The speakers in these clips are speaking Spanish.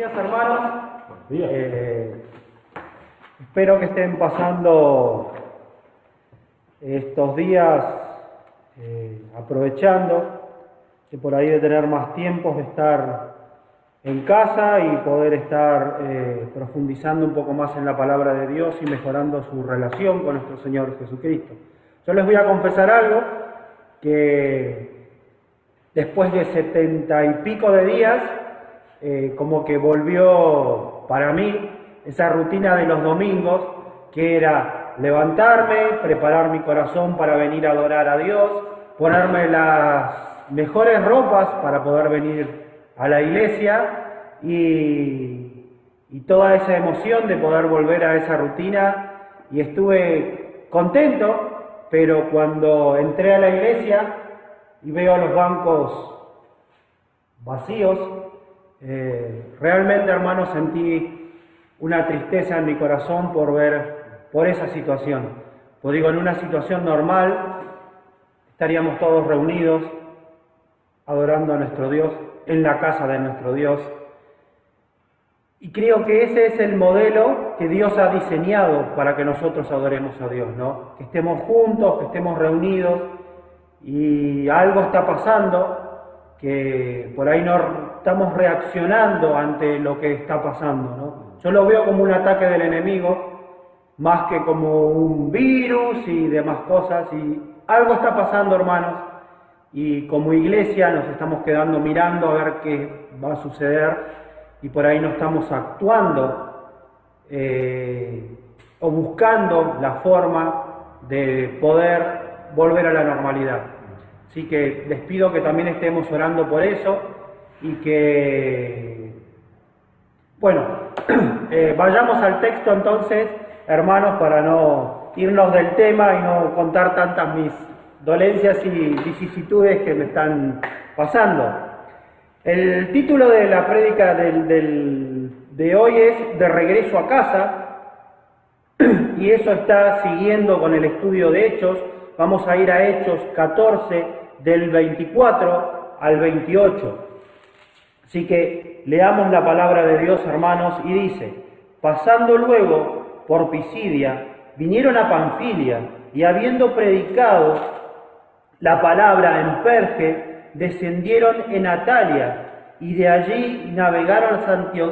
días, hermanos. Eh, espero que estén pasando estos días eh, aprovechando que por ahí de tener más tiempo de estar en casa y poder estar eh, profundizando un poco más en la palabra de Dios y mejorando su relación con nuestro Señor Jesucristo. Yo les voy a confesar algo que después de setenta y pico de días eh, como que volvió para mí esa rutina de los domingos, que era levantarme, preparar mi corazón para venir a adorar a Dios, ponerme las mejores ropas para poder venir a la iglesia y, y toda esa emoción de poder volver a esa rutina. Y estuve contento, pero cuando entré a la iglesia y veo los bancos vacíos, eh, realmente, hermanos, sentí una tristeza en mi corazón por ver, por esa situación. Pues digo, en una situación normal estaríamos todos reunidos adorando a nuestro Dios, en la casa de nuestro Dios. Y creo que ese es el modelo que Dios ha diseñado para que nosotros adoremos a Dios, ¿no? Que estemos juntos, que estemos reunidos y algo está pasando que por ahí no estamos reaccionando ante lo que está pasando. ¿no? Yo lo veo como un ataque del enemigo, más que como un virus y demás cosas. Y algo está pasando, hermanos, y como iglesia nos estamos quedando mirando a ver qué va a suceder y por ahí no estamos actuando eh, o buscando la forma de poder volver a la normalidad. Así que les pido que también estemos orando por eso y que, bueno, eh, vayamos al texto entonces, hermanos, para no irnos del tema y no contar tantas mis dolencias y vicisitudes que me están pasando. El título de la prédica de hoy es De regreso a casa, y eso está siguiendo con el estudio de Hechos. Vamos a ir a Hechos 14, del 24 al 28. Así que leamos la palabra de Dios, hermanos, y dice, pasando luego por Pisidia, vinieron a Panfilia y habiendo predicado la palabra en Perge, descendieron en Atalia y de allí navegaron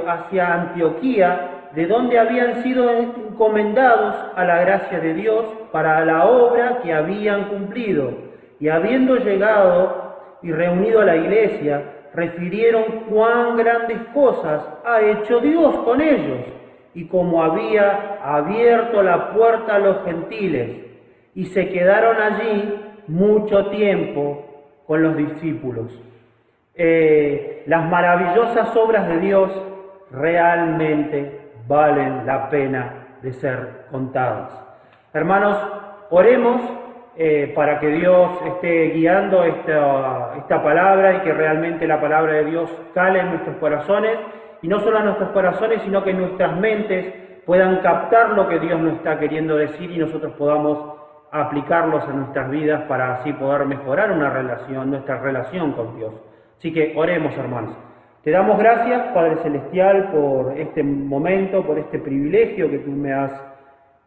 hacia Antioquía, de donde habían sido encomendados a la gracia de Dios para la obra que habían cumplido y habiendo llegado y reunido a la iglesia, refirieron cuán grandes cosas ha hecho Dios con ellos y cómo había abierto la puerta a los gentiles. Y se quedaron allí mucho tiempo con los discípulos. Eh, las maravillosas obras de Dios realmente valen la pena de ser contadas. Hermanos, oremos eh, para que Dios esté guiando esta, esta palabra y que realmente la palabra de Dios cale en nuestros corazones, y no solo en nuestros corazones, sino que nuestras mentes puedan captar lo que Dios nos está queriendo decir y nosotros podamos aplicarlos en nuestras vidas para así poder mejorar una relación, nuestra relación con Dios. Así que oremos, hermanos. Te damos gracias, Padre Celestial, por este momento, por este privilegio que tú me has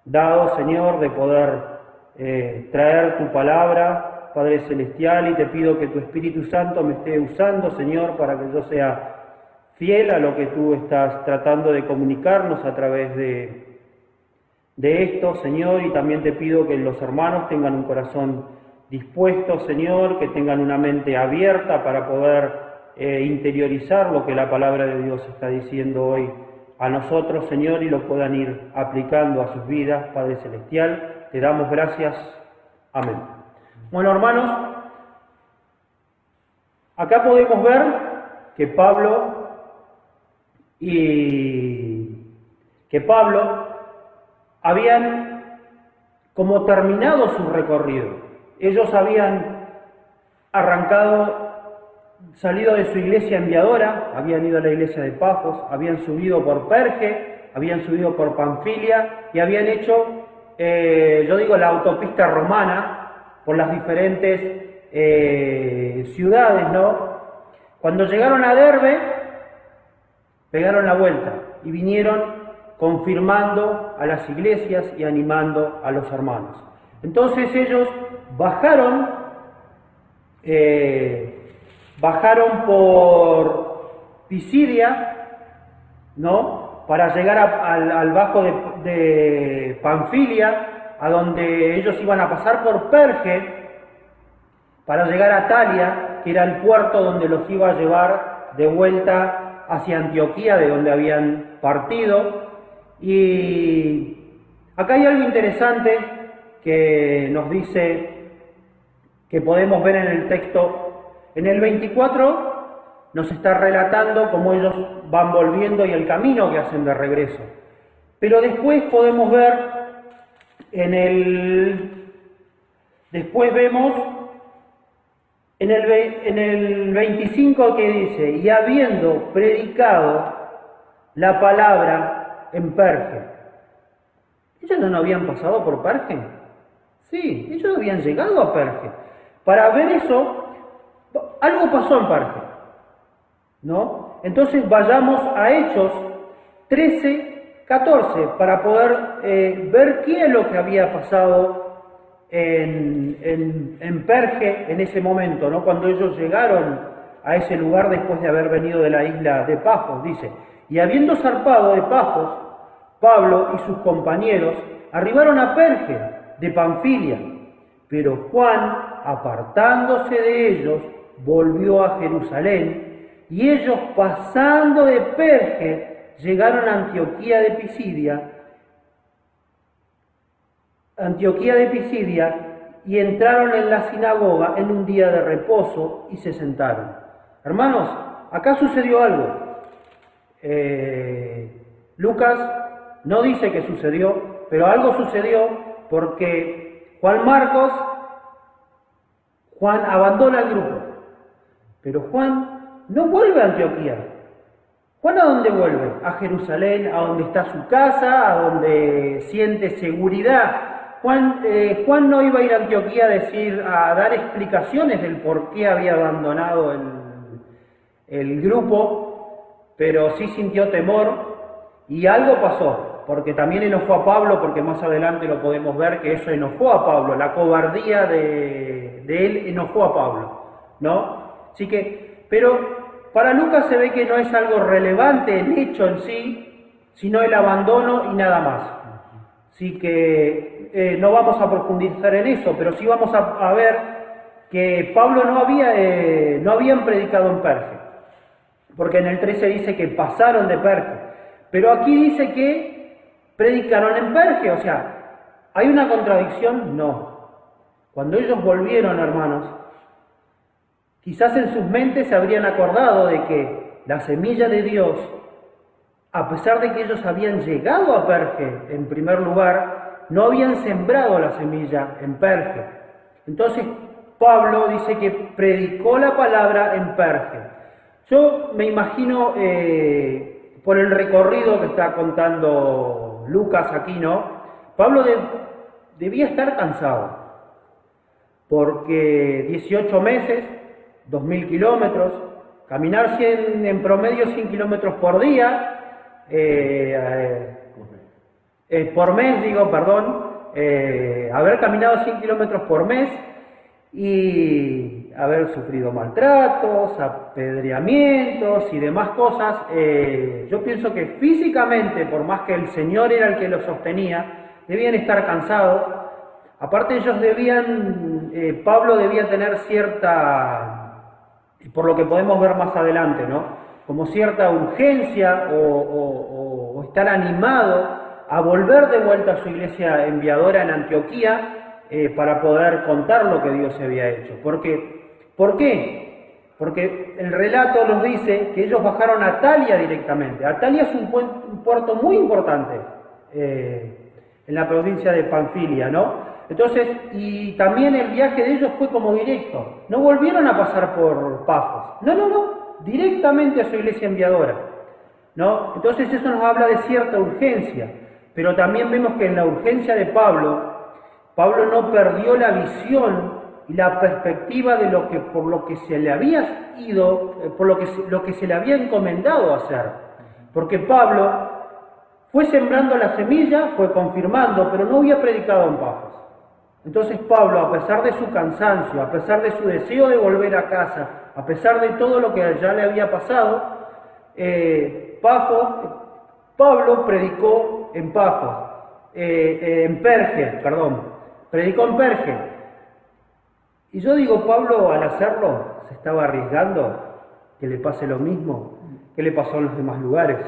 dado, Señor, de poder eh, traer tu palabra, Padre Celestial, y te pido que tu Espíritu Santo me esté usando, Señor, para que yo sea fiel a lo que tú estás tratando de comunicarnos a través de, de esto, Señor, y también te pido que los hermanos tengan un corazón dispuesto, Señor, que tengan una mente abierta para poder eh, interiorizar lo que la palabra de Dios está diciendo hoy a nosotros, Señor, y lo puedan ir aplicando a sus vidas, Padre Celestial. Te damos gracias. Amén. Bueno, hermanos, acá podemos ver que Pablo y que Pablo habían como terminado su recorrido. Ellos habían arrancado, salido de su iglesia enviadora, habían ido a la iglesia de Pafos, habían subido por Perge, habían subido por Panfilia y habían hecho eh, yo digo la autopista romana, por las diferentes eh, ciudades, ¿no? Cuando llegaron a Derbe, pegaron la vuelta y vinieron confirmando a las iglesias y animando a los hermanos. Entonces ellos bajaron, eh, bajaron por Pisidia, ¿no? Para llegar al, bajo de, de Panfilia, a donde ellos iban a pasar por Perge, para llegar a Talia, que era el puerto donde los iba a llevar de vuelta hacia Antioquía, de donde habían partido. Y acá hay algo interesante que nos dice, que podemos ver en el texto. En el 24 nos está relatando cómo ellos van volviendo y el camino que hacen de regreso. Pero después podemos ver en el... Después vemos en el, en el 25 que dice, y habiendo predicado la palabra en Perge. ¿Ellos no habían pasado por Perge? Sí, ellos habían llegado a Perge. Para ver eso, algo pasó en Perge. Entonces vayamos a Hechos 13, 14 para poder eh, ver qué es lo que había pasado en, en, Perge en ese momento, ¿no? cuando ellos llegaron a ese lugar después de haber venido de la isla de Pafos, dice, y habiendo zarpado de Pafos, Pablo y sus compañeros arribaron a Perge de Panfilia, pero Juan, apartándose de ellos, volvió a Jerusalén, y ellos pasando de Perge llegaron a Antioquía de Pisidia, Antioquía de Pisidia y entraron en la sinagoga en un día de reposo y se sentaron. Hermanos, acá sucedió algo. Eh, Lucas no dice que sucedió, pero algo sucedió porque Juan Marcos, Juan abandona el grupo, pero Juan no vuelve a Antioquía. Juan a dónde vuelve? A Jerusalén, a donde está su casa, a donde siente seguridad, Juan, eh, Juan no iba a ir a Antioquía a decir, a dar explicaciones del por qué había abandonado el, el grupo, pero sí sintió temor y algo pasó, porque también enojó a Pablo, porque más adelante lo podemos ver que eso enojó a Pablo, la cobardía de, de él enojó a Pablo, ¿no? Así que, pero para Lucas se ve que no es algo relevante el hecho en sí, sino el abandono y nada más. Así que eh, no vamos a profundizar en eso, pero sí vamos a, ver que Pablo no había, eh, no habían predicado en Perge, porque en el 13 dice que pasaron de Perge, pero aquí dice que predicaron en Perge, o sea, ¿hay una contradicción? No. Cuando ellos volvieron, hermanos, quizás en sus mentes se habrían acordado de que la semilla de Dios, a pesar de que ellos habían llegado a Perge en primer lugar, no habían sembrado la semilla en Perge. Entonces Pablo dice que predicó la palabra en Perge. Yo me imagino eh, por el recorrido que está contando Lucas aquí, ¿no? Pablo debía estar cansado, porque 18 meses, 2.000 kilómetros, caminar en promedio 100 kilómetros por día, eh, eh, por mes, digo, perdón, eh, haber caminado 100 kilómetros por mes y haber sufrido maltratos, apedreamientos y demás cosas, yo pienso que físicamente, por más que el Señor era el que lo sostenía, debían estar cansados. Aparte ellos debían, Pablo debía tener cierta, por lo que podemos ver más adelante, ¿no? Como cierta urgencia o estar animado a volver de vuelta a su iglesia enviadora en Antioquía eh, para poder contar lo que Dios había hecho. Porque, ¿Por qué? Porque el relato nos dice que ellos bajaron a Talia directamente. Atalia es un, puerto muy importante eh, en la provincia de Panfilia, ¿no? Entonces, y también el viaje de ellos fue como directo. No volvieron a pasar por Pafos. No, no, no. Directamente a su iglesia enviadora. ¿No? Entonces eso nos habla de cierta urgencia. Pero también vemos que en la urgencia de Pablo, Pablo no perdió la visión y la perspectiva de lo que por lo que se le había ido, eh, por lo que, lo que se le había encomendado hacer. Porque Pablo fue sembrando la semilla, fue confirmando, pero no había predicado en Pafos. Entonces Pablo, a pesar de su cansancio, a pesar de su deseo de volver a casa, a pesar de todo lo que ya le había pasado, eh, Pablo predicó en Pafos, eh, eh, en Perge, perdón, predicó en Perge. Y yo digo, Pablo al hacerlo se estaba arriesgando que le pase lo mismo que le pasó en los demás lugares.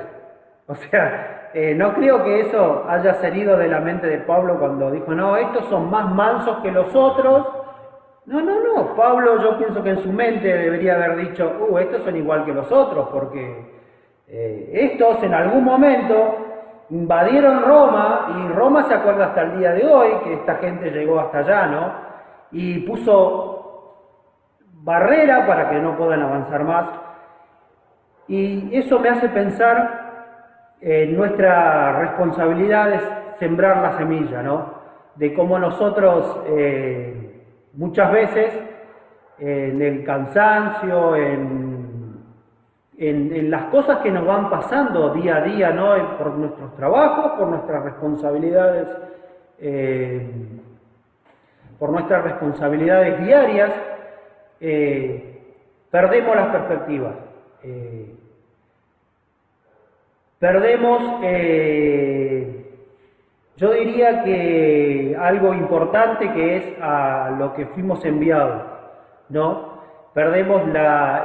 O sea, eh, no creo que eso haya salido de la mente de Pablo cuando dijo, no, estos son más mansos que los otros. No, no, no. Pablo yo pienso que en su mente debería haber dicho, uh, estos son igual que los otros, porque eh, estos en algún momento invadieron Roma y Roma se acuerda hasta el día de hoy que esta gente llegó hasta allá, ¿no? Y puso barrera para que no puedan avanzar más. Y eso me hace pensar eh, nuestra responsabilidad es sembrar la semilla, ¿no? De cómo nosotros eh, muchas veces en el cansancio, en, en, las cosas que nos van pasando día a día, ¿no? Por nuestros trabajos, por nuestras responsabilidades, eh, por nuestras responsabilidades diarias, perdemos las perspectivas. Perdemos, eh, yo diría que algo importante que es a lo que fuimos enviados, ¿no? Perdemos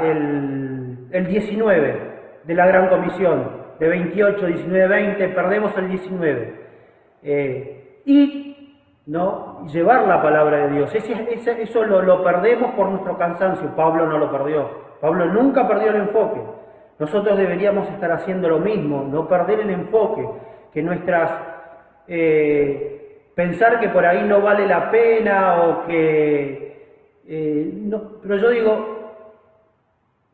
el, el 19 de la Gran Comisión, de 28, 19, 20, perdemos el 19. Eh, y ¿no? llevar la palabra de Dios. eso lo, lo perdemos por nuestro cansancio. Pablo no lo perdió. Pablo nunca perdió el enfoque. Nosotros deberíamos estar haciendo lo mismo, no perder el enfoque, que nuestras... Eh, pensar que por ahí no vale la pena o que... Eh, no, pero yo digo,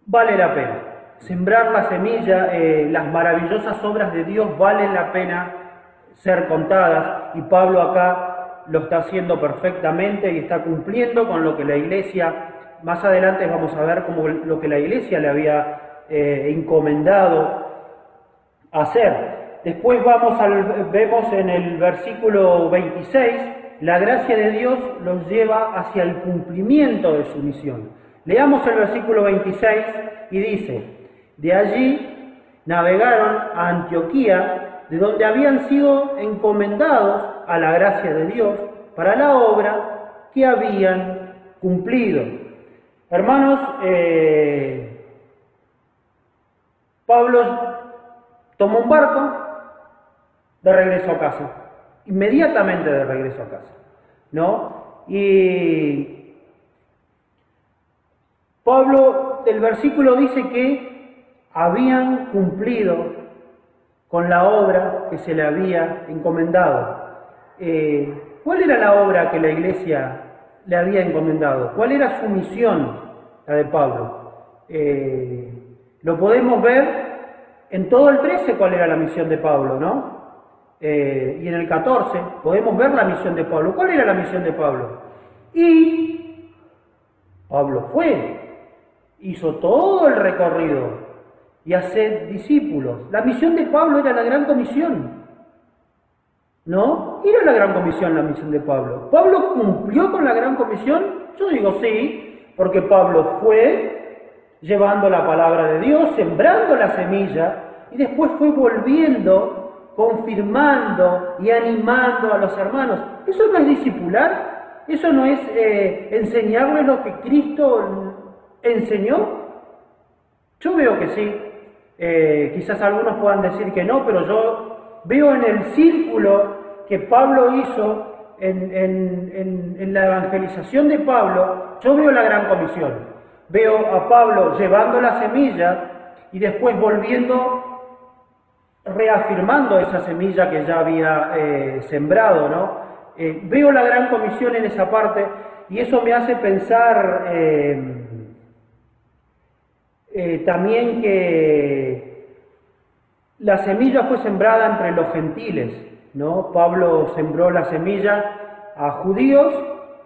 vale la pena. Sembrar la semilla, eh, las maravillosas obras de Dios valen la pena ser contadas y Pablo acá lo está haciendo perfectamente y está cumpliendo con lo que la iglesia, más adelante vamos a ver cómo lo que la iglesia le había eh, encomendado hacer. Después vamos al, vemos en el versículo 26, la gracia de Dios los lleva hacia el cumplimiento de su misión. Leamos el versículo 26 y dice, de allí navegaron a Antioquía, de donde habían sido encomendados a la gracia de Dios para la obra que habían cumplido. Hermanos, eh, Pablo tomó un barco de regreso a casa, inmediatamente de regreso a casa, ¿no? Y Pablo del versículo dice que habían cumplido con la obra que se le había encomendado. Eh, ¿Cuál era la obra que la iglesia le había encomendado? ¿Cuál era su misión, la de Pablo? Eh, lo podemos ver en todo el 13 cuál era la misión de Pablo, ¿no? Eh, y en el 14 podemos ver la misión de Pablo. ¿Cuál era la misión de Pablo? Y Pablo fue, hizo todo el recorrido y hacer discípulos. La misión de Pablo era la gran comisión. ¿No? Era la gran comisión la misión de Pablo. ¿Pablo cumplió con la gran comisión? Yo digo sí, porque Pablo fue, llevando la palabra de Dios, sembrando la semilla, y después fue volviendo, confirmando y animando a los hermanos. ¿Eso no es discipular? ¿Eso no es eh, enseñarles lo que Cristo enseñó? Yo veo que sí. Eh, quizás algunos puedan decir que no, pero yo veo en el círculo que Pablo hizo en, en la evangelización de Pablo, yo veo la gran comisión. Veo a Pablo llevando la semilla y después volviendo, reafirmando esa semilla que ya había eh, sembrado, ¿no? Eh, veo la gran comisión en esa parte y eso me hace pensar eh, también que la semilla fue sembrada entre los gentiles, ¿no? Pablo sembró la semilla a judíos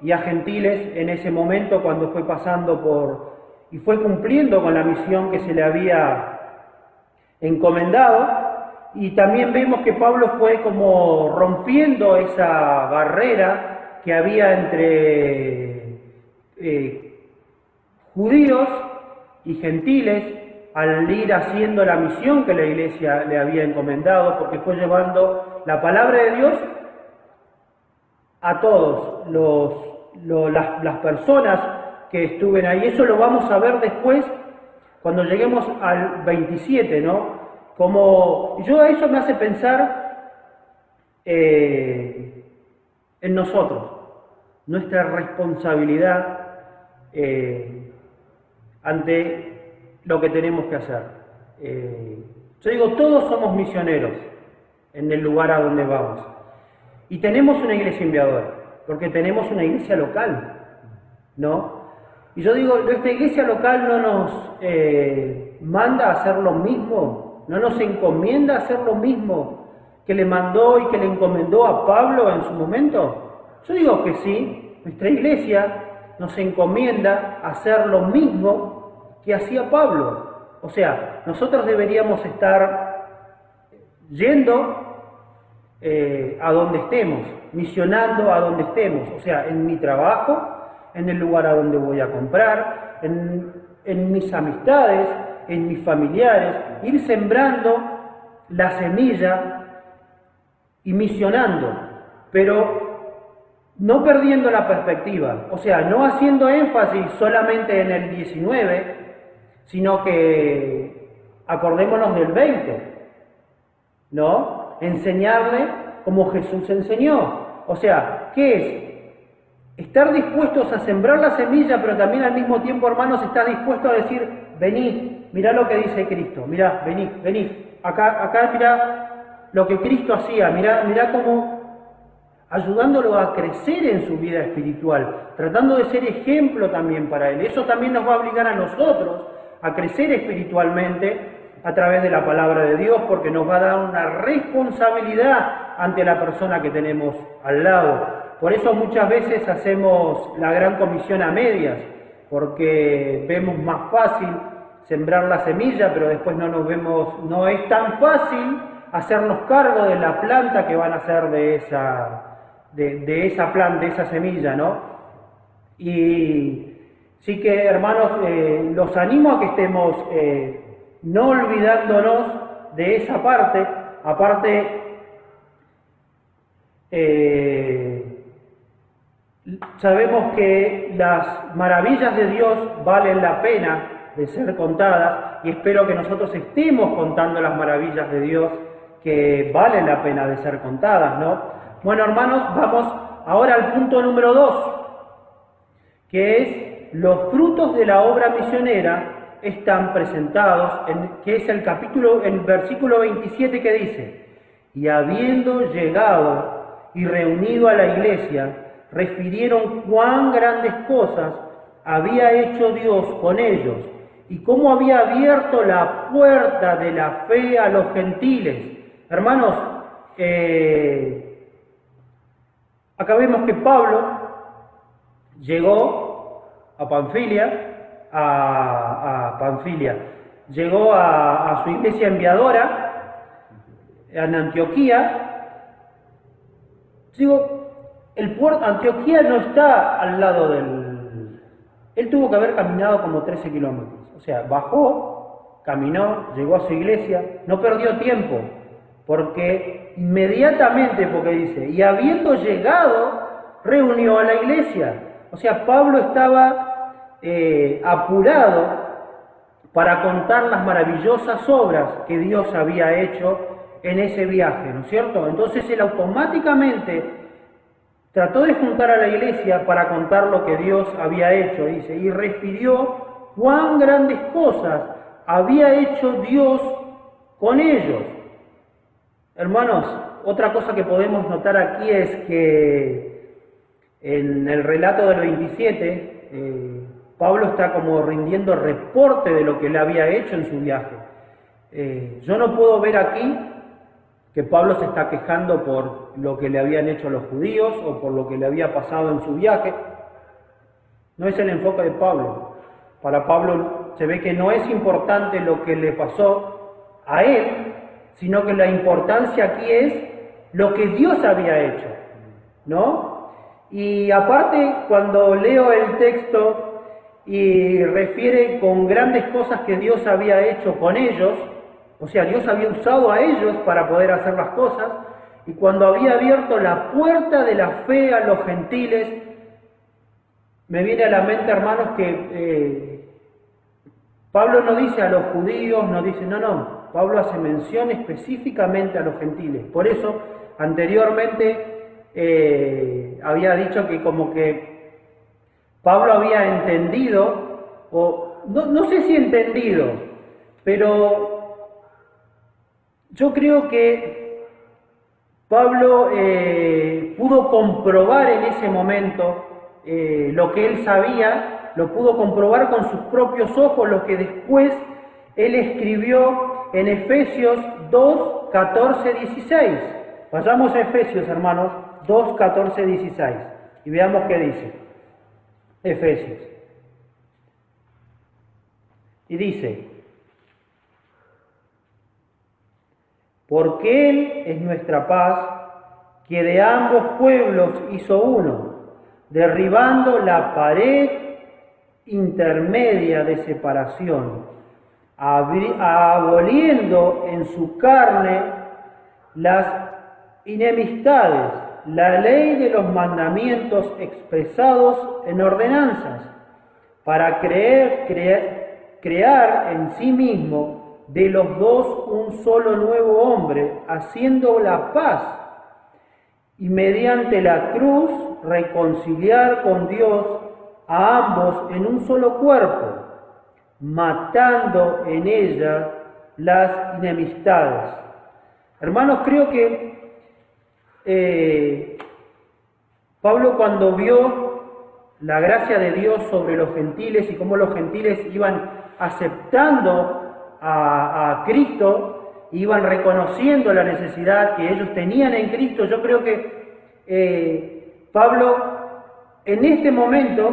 y a gentiles en ese momento cuando fue pasando por y fue cumpliendo con la misión que se le había encomendado. Y también vemos que Pablo fue como rompiendo esa barrera que había entre eh, judíos y gentiles al ir haciendo la misión que la iglesia le había encomendado, porque fue llevando la palabra de Dios a todos los, las, personas que estuven ahí. Eso lo vamos a ver después cuando lleguemos al 27, ¿no? Como yo eso me hace pensar eh, en nosotros, nuestra responsabilidad eh, ante lo que tenemos que hacer. Eh, yo digo, todos somos misioneros en el lugar a donde vamos. Y tenemos una iglesia enviadora, porque tenemos una iglesia local, ¿no? Y yo digo, nuestra iglesia local no nos eh, manda a hacer lo mismo, no nos encomienda a hacer lo mismo que le mandó y que le encomendó a Pablo en su momento. Yo digo que sí, nuestra iglesia nos encomienda a hacer lo mismo que hacía Pablo. O sea, nosotros deberíamos estar yendo eh, a donde estemos, misionando a donde estemos, o sea, en mi trabajo, en el lugar a donde voy a comprar, en, en mis amistades, en mis familiares, ir sembrando la semilla y misionando, pero no perdiendo la perspectiva, o sea, no haciendo énfasis solamente en el 19, sino que acordémonos del 20, ¿no? enseñarle como Jesús enseñó. O sea, ¿qué es? Estar dispuestos a sembrar la semilla, pero también al mismo tiempo, hermanos, estar dispuestos a decir, venid, mirá lo que dice Cristo, mirá, venid, venid. Acá, acá mirá lo que Cristo hacía, mirá, mirá cómo ayudándolo a crecer en su vida espiritual, tratando de ser ejemplo también para él. Eso también nos va a obligar a nosotros a crecer espiritualmente a través de la palabra de Dios porque nos va a dar una responsabilidad ante la persona que tenemos al lado. Por eso muchas veces hacemos la gran comisión a medias, porque vemos más fácil sembrar la semilla, pero después no nos vemos, no es tan fácil hacernos cargo de la planta que van a hacer de esa, de, esa planta, de esa semilla, ¿no? Y sí que, hermanos, eh, los animo a que estemos eh, no olvidándonos de esa parte, aparte, eh, sabemos que las maravillas de Dios valen la pena de ser contadas y espero que nosotros estemos contando las maravillas de Dios que valen la pena de ser contadas, ¿no? Bueno, hermanos, vamos ahora al punto número dos, que es los frutos de la obra misionera están presentados, en, que es el capítulo, el versículo 27 que dice, y habiendo llegado y reunido a la iglesia, refirieron cuán grandes cosas había hecho Dios con ellos y cómo había abierto la puerta de la fe a los gentiles. Hermanos, eh, acá vemos que Pablo llegó a Panfilia, a, Panfilia. Llegó a, su iglesia enviadora en Antioquía. El puerto, Antioquía no está al lado del... Él tuvo que haber caminado como 13 kilómetros. O sea, bajó, caminó, llegó a su iglesia, no perdió tiempo, porque inmediatamente, porque dice, y habiendo llegado, reunió a la iglesia. O sea, Pablo estaba eh, apurado para contar las maravillosas obras que Dios había hecho en ese viaje, ¿no es cierto? Entonces él automáticamente trató de juntar a la iglesia para contar lo que Dios había hecho, dice, y refirió cuán grandes cosas había hecho Dios con ellos. Hermanos, otra cosa que podemos notar aquí es que en el relato del 27, eh, Pablo está como rindiendo reporte de lo que él había hecho en su viaje. Eh, yo no puedo ver aquí que Pablo se está quejando por lo que le habían hecho los judíos o por lo que le había pasado en su viaje. No es el enfoque de Pablo. Para Pablo se ve que no es importante lo que le pasó a él, sino que la importancia aquí es lo que Dios había hecho, ¿no? Y aparte, cuando leo el texto y refiere con grandes cosas que Dios había hecho con ellos, o sea, Dios había usado a ellos para poder hacer las cosas, y cuando había abierto la puerta de la fe a los gentiles, me viene a la mente, hermanos, que eh, Pablo no dice a los judíos, no dice, no, no, Pablo hace mención específicamente a los gentiles. Por eso, anteriormente eh, había dicho que como que Pablo había entendido, o no, sé si entendido, pero yo creo que Pablo eh, pudo comprobar en ese momento eh, lo que él sabía, lo pudo comprobar con sus propios ojos, lo que después él escribió en Efesios 2, 14, 16. Vayamos a Efesios, hermanos, 2, 14, 16 y veamos qué dice. Efesios. Y dice, porque Él es nuestra paz, que de ambos pueblos hizo uno derribando la pared intermedia de separación, aboliendo en su carne las enemistades, la ley de los mandamientos expresados en ordenanzas, para creer, crear en sí mismo de los dos un solo nuevo hombre, haciendo la paz y mediante la cruz reconciliar con Dios a ambos en un solo cuerpo, matando en ella las enemistades. Hermanos, creo que eh, Pablo cuando vio la gracia de Dios sobre los gentiles y cómo los gentiles iban aceptando a, Cristo, iban reconociendo la necesidad que ellos tenían en Cristo, yo creo que eh, Pablo en este momento,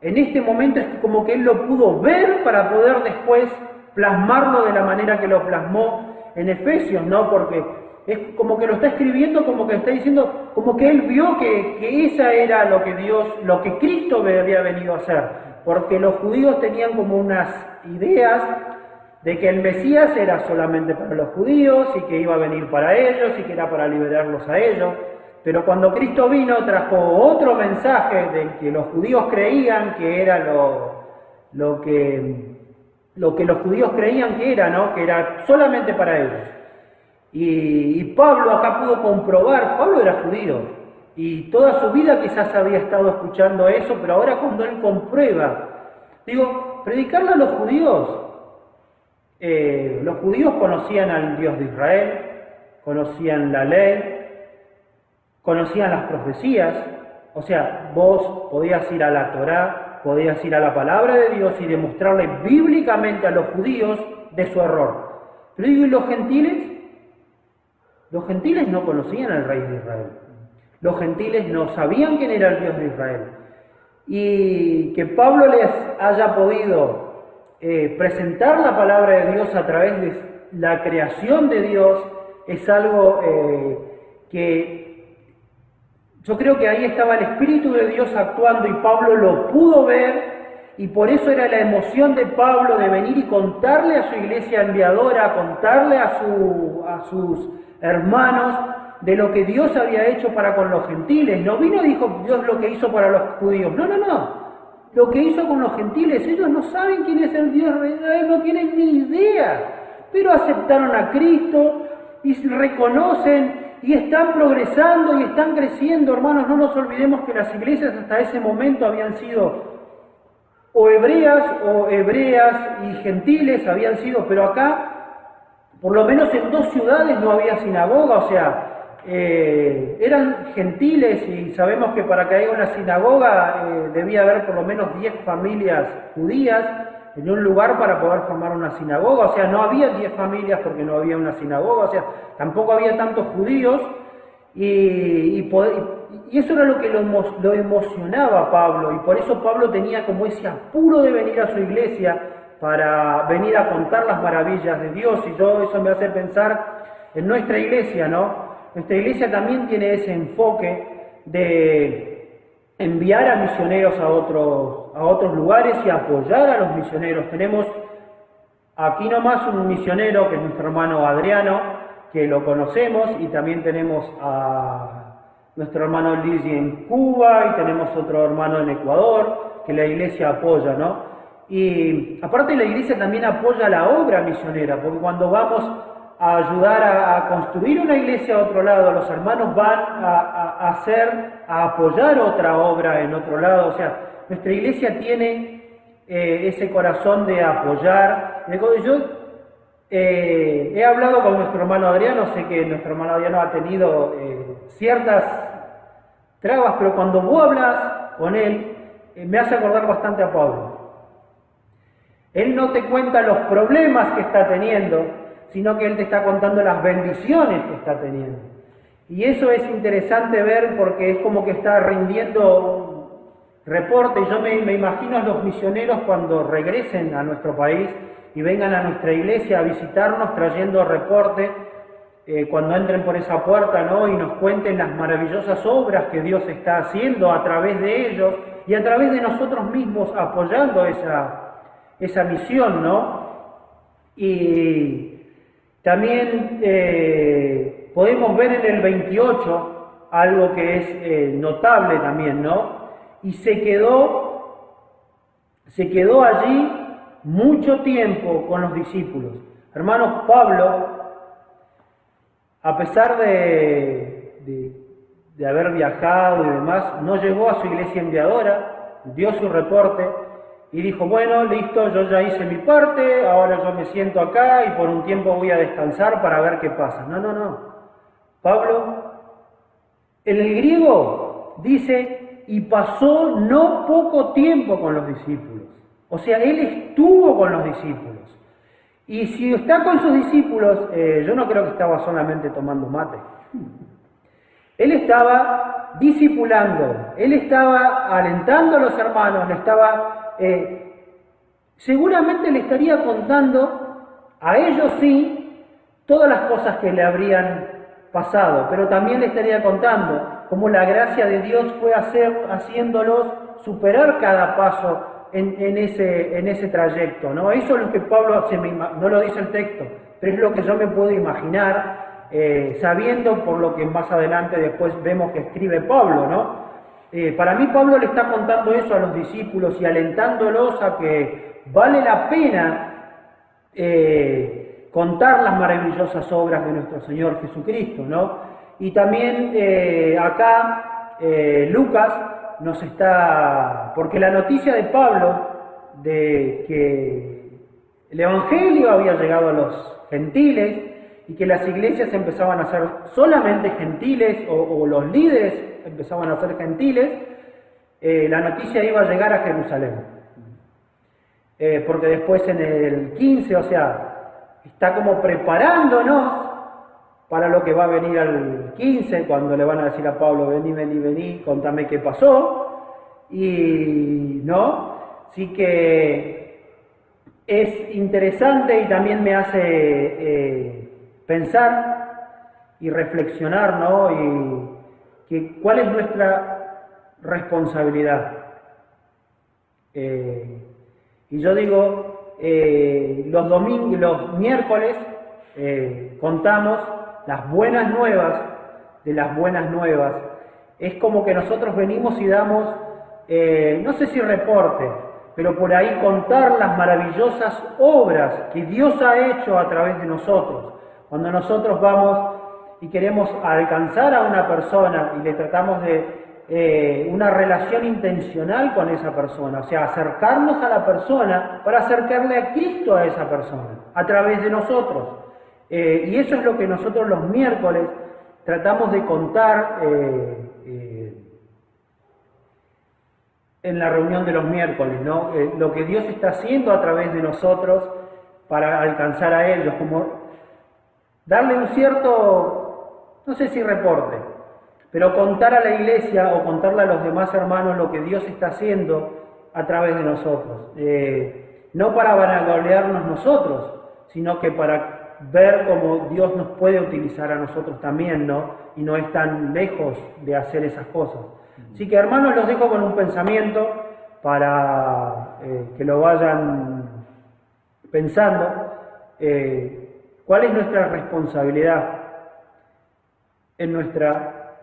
en este momento es como que él lo pudo ver para poder después plasmarlo de la manera que lo plasmó en Efesios, ¿no? Porque es como que lo está escribiendo, como que está diciendo, como que él vio que, que esa era lo que Dios, lo que Cristo había venido a hacer, porque los judíos tenían como unas ideas de que el Mesías era solamente para los judíos y que iba a venir para ellos y que era para liberarlos a ellos. Pero cuando Cristo vino trajo otro mensaje del que los judíos creían que era lo, lo, que, lo que los judíos creían que era, ¿no? que era solamente para ellos. Y, Pablo acá pudo comprobar, Pablo era judío, y toda su vida quizás había estado escuchando eso, pero ahora cuando él comprueba, digo, predicarle a los judíos eh, los judíos conocían al Dios de Israel, conocían la ley, conocían las profecías, o sea, vos podías ir a la Torá, podías ir a la palabra de Dios y demostrarle bíblicamente a los judíos de su error. Pero digo, ¿y los gentiles? Los gentiles no conocían al rey de Israel. Los gentiles no sabían quién era el Dios de Israel. Y que Pablo les haya podido eh, presentar la palabra de Dios a través de la creación de Dios es algo eh, que yo creo que ahí estaba el Espíritu de Dios actuando y Pablo lo pudo ver y por eso era la emoción de Pablo de venir y contarle a su iglesia enviadora, contarle a, su, a sus hermanos de lo que Dios había hecho para con los gentiles. No vino y dijo Dios lo que hizo para los judíos. No, no, no lo que hizo con los gentiles. Ellos no saben quién es el Dios Israel, no tienen ni idea, pero aceptaron a Cristo y reconocen y están progresando y están creciendo. Hermanos, no nos olvidemos que las iglesias hasta ese momento habían sido o hebreas o hebreas y gentiles habían sido, pero acá, por lo menos en dos ciudades no había sinagoga, o sea, eh, eran gentiles y sabemos que para que haya una sinagoga eh, debía haber por lo menos 10 familias judías en un lugar para poder formar una sinagoga, o sea, no había 10 familias porque no había una sinagoga, o sea, tampoco había tantos judíos y, y, eso era lo que lo, lo emocionaba a Pablo y por eso Pablo tenía como ese apuro de venir a su iglesia para venir a contar las maravillas de Dios y yo eso me hace pensar en nuestra iglesia, ¿no? Nuestra iglesia también tiene ese enfoque de enviar a misioneros a otros, a otros lugares y apoyar a los misioneros. Tenemos aquí nomás un misionero que es nuestro hermano Adriano, que lo conocemos, y también tenemos a nuestro hermano Lizzie en Cuba y tenemos otro hermano en Ecuador, que la iglesia apoya, ¿no? Y aparte la iglesia también apoya la obra misionera, porque cuando vamos a ayudar a, construir una iglesia a otro lado, los hermanos van a, hacer, a apoyar otra obra en otro lado. O sea, nuestra iglesia tiene eh, ese corazón de apoyar. Yo eh, he hablado con nuestro hermano Adriano, sé que nuestro hermano Adriano ha tenido eh, ciertas trabas, pero cuando vos hablas con él, me hace acordar bastante a Pablo. Él no te cuenta los problemas que está teniendo, sino que Él te está contando las bendiciones que está teniendo. Y eso es interesante ver porque es como que está rindiendo reporte. Yo me, imagino a los misioneros cuando regresen a nuestro país y vengan a nuestra iglesia a visitarnos trayendo reporte, eh, cuando entren por esa puerta ¿no? y nos cuenten las maravillosas obras que Dios está haciendo a través de ellos y a través de nosotros mismos apoyando esa, esa misión, ¿no? Y también eh, podemos ver en el 28 algo que es eh, notable también, ¿no? Y se quedó, se quedó allí mucho tiempo con los discípulos. Hermanos, Pablo, a pesar de, de, haber viajado y demás, no llegó a su iglesia enviadora, dio su reporte, y dijo, bueno, listo, yo ya hice mi parte, ahora yo me siento acá y por un tiempo voy a descansar para ver qué pasa. No, no, no. Pablo, en el griego dice, y pasó no poco tiempo con los discípulos. O sea, él estuvo con los discípulos. Y si está con sus discípulos, eh, yo no creo que estaba solamente tomando mate. Él estaba discipulando, él estaba alentando a los hermanos, le estaba eh, seguramente le estaría contando a ellos sí todas las cosas que le habrían pasado, pero también le estaría contando cómo la gracia de Dios fue hacer, haciéndolos superar cada paso en, ese, en ese trayecto. ¿no? Eso es lo que Pablo, se no lo dice el texto, pero es lo que yo me puedo imaginar, eh, sabiendo por lo que más adelante después vemos que escribe Pablo, ¿no? Eh, para mí Pablo le está contando eso a los discípulos y alentándolos a que vale la pena eh, contar las maravillosas obras de nuestro Señor Jesucristo, ¿no? Y también acá Lucas nos está, porque la noticia de Pablo de que el Evangelio había llegado a los gentiles y que las iglesias empezaban a ser solamente gentiles o los líderes empezaban a ser gentiles, eh, la noticia iba a llegar a Jerusalén. Eh, porque después en el 15, o sea, está como preparándonos para lo que va a venir al 15, cuando le van a decir a Pablo, vení, vení, vení, contame qué pasó. Y no, sí que es interesante y también me hace eh, pensar y reflexionar, ¿no? Y, que cuál es nuestra responsabilidad. Eh, y yo digo, eh, los domingos, los miércoles contamos las buenas nuevas de las buenas nuevas. Es como que nosotros venimos y damos, no sé si reporte, pero por ahí contar las maravillosas obras que Dios ha hecho a través de nosotros. Cuando nosotros vamos y queremos alcanzar a una persona y le tratamos de eh, una relación intencional con esa persona, o sea, acercarnos a la persona para acercarle a Cristo a esa persona, a través de nosotros. Eh, y eso es lo que nosotros los miércoles tratamos de contar eh, en la reunión de los miércoles, ¿no? lo que Dios está haciendo a través de nosotros para alcanzar a ellos, como darle un cierto no sé si reporte, pero contar a la iglesia o contarle a los demás hermanos lo que Dios está haciendo a través de nosotros. Eh, no para vanagloriarnos nosotros, sino que para ver cómo Dios nos puede utilizar a nosotros también, ¿no? Y no es tan lejos de hacer esas cosas. Así que hermanos, los dejo con un pensamiento para eh, que lo vayan pensando. Eh, ¿Cuál es nuestra responsabilidad en nuestra,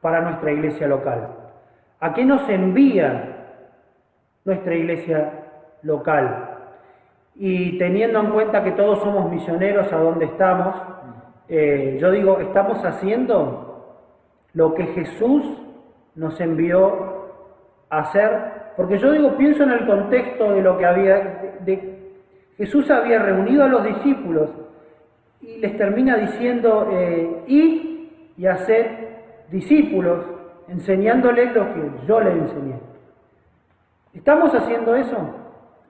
para nuestra iglesia local? ¿A qué nos envía nuestra iglesia local? Y teniendo en cuenta que todos somos misioneros a donde estamos, eh, yo digo, estamos haciendo lo que Jesús nos envió a hacer, porque yo digo, pienso en el contexto de lo que había, de, Jesús había reunido a los discípulos y les termina diciendo, eh, id y hacer discípulos, enseñándoles lo que yo les enseñé. ¿Estamos haciendo eso?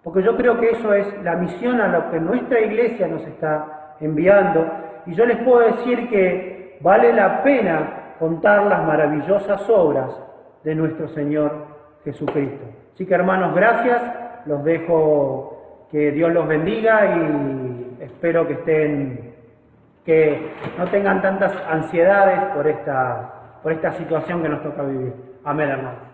Porque yo creo que eso es la misión a lo que nuestra iglesia nos está enviando. Y yo les puedo decir que vale la pena contar las maravillosas obras de nuestro Señor Jesucristo. Así que hermanos, gracias. Los dejo que Dios los bendiga y espero que estén, que no tengan tantas ansiedades por esta, por esta situación que nos toca vivir. Amén, hermano.